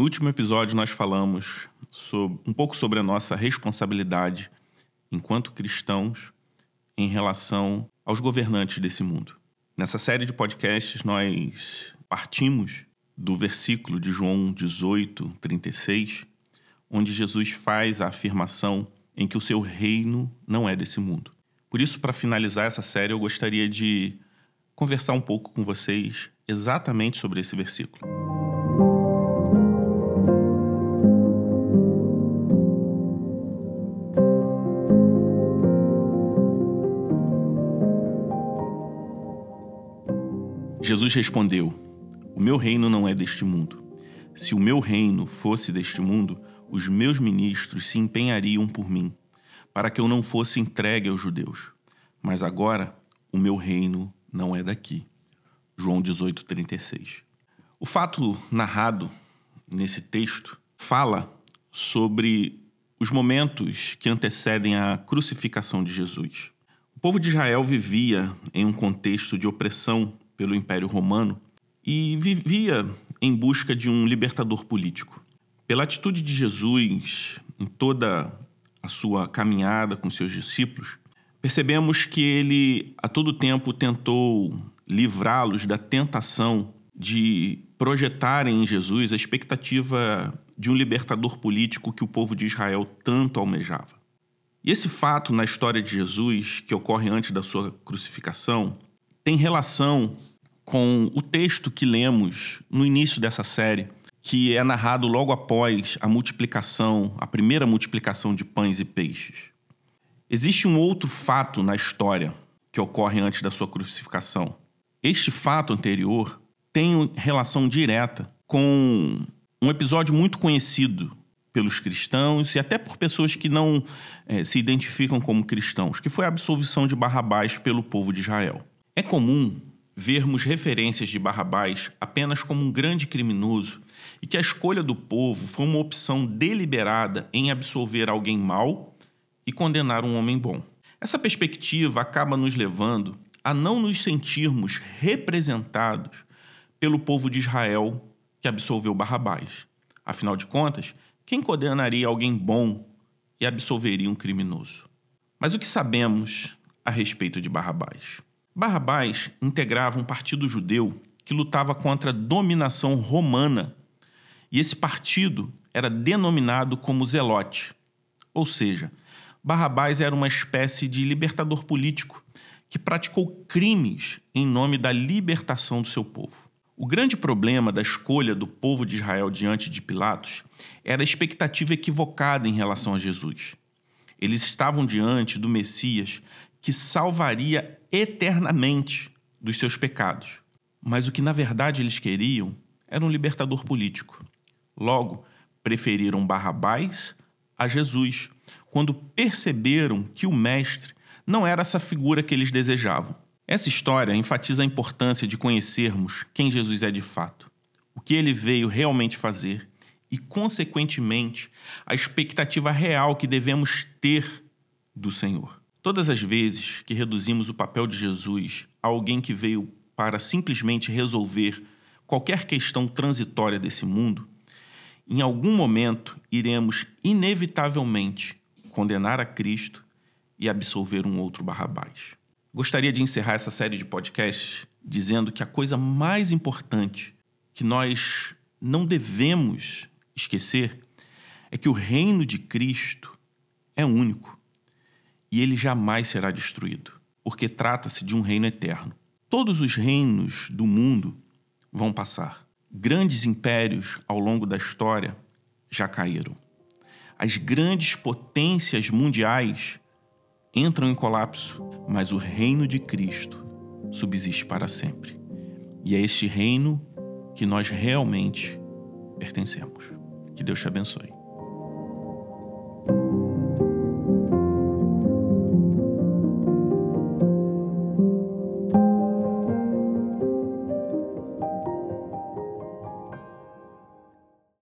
No último episódio, nós falamos sobre, um pouco sobre a nossa responsabilidade enquanto cristãos em relação aos governantes desse mundo. Nessa série de podcasts, nós partimos do versículo de João 18, 36, onde Jesus faz a afirmação em que o seu reino não é desse mundo. Por isso, para finalizar essa série, eu gostaria de conversar um pouco com vocês exatamente sobre esse versículo. Jesus respondeu: O meu reino não é deste mundo. Se o meu reino fosse deste mundo, os meus ministros se empenhariam por mim, para que eu não fosse entregue aos judeus. Mas agora o meu reino não é daqui. João 18:36. O fato narrado nesse texto fala sobre os momentos que antecedem a crucificação de Jesus. O povo de Israel vivia em um contexto de opressão pelo Império Romano e vivia em busca de um libertador político. Pela atitude de Jesus em toda a sua caminhada com seus discípulos, percebemos que ele a todo tempo tentou livrá-los da tentação de projetarem em Jesus a expectativa de um libertador político que o povo de Israel tanto almejava. E esse fato na história de Jesus, que ocorre antes da sua crucificação, tem relação com o texto que lemos no início dessa série, que é narrado logo após a multiplicação, a primeira multiplicação de pães e peixes. Existe um outro fato na história que ocorre antes da sua crucificação. Este fato anterior tem relação direta com um episódio muito conhecido pelos cristãos e até por pessoas que não é, se identificam como cristãos, que foi a absolvição de Barrabás pelo povo de Israel. É comum vermos referências de Barrabás apenas como um grande criminoso e que a escolha do povo foi uma opção deliberada em absolver alguém mau e condenar um homem bom. Essa perspectiva acaba nos levando a não nos sentirmos representados pelo povo de Israel que absolveu Barrabás. Afinal de contas, quem condenaria alguém bom e absolveria um criminoso? Mas o que sabemos a respeito de Barrabás? Barrabás integrava um partido judeu que lutava contra a dominação romana, e esse partido era denominado como Zelote. Ou seja, Barrabás era uma espécie de libertador político que praticou crimes em nome da libertação do seu povo. O grande problema da escolha do povo de Israel diante de Pilatos era a expectativa equivocada em relação a Jesus. Eles estavam diante do Messias que salvaria eternamente dos seus pecados. Mas o que na verdade eles queriam era um libertador político. Logo, preferiram Barrabás a Jesus, quando perceberam que o Mestre não era essa figura que eles desejavam. Essa história enfatiza a importância de conhecermos quem Jesus é de fato, o que ele veio realmente fazer e, consequentemente, a expectativa real que devemos ter do Senhor. Todas as vezes que reduzimos o papel de Jesus a alguém que veio para simplesmente resolver qualquer questão transitória desse mundo, em algum momento iremos inevitavelmente condenar a Cristo e absolver um outro Barrabás. Gostaria de encerrar essa série de podcasts dizendo que a coisa mais importante que nós não devemos esquecer é que o reino de Cristo é único e ele jamais será destruído, porque trata-se de um reino eterno. Todos os reinos do mundo vão passar. Grandes impérios ao longo da história já caíram. As grandes potências mundiais entram em colapso, mas o reino de Cristo subsiste para sempre. E é este reino que nós realmente pertencemos. Que Deus te abençoe.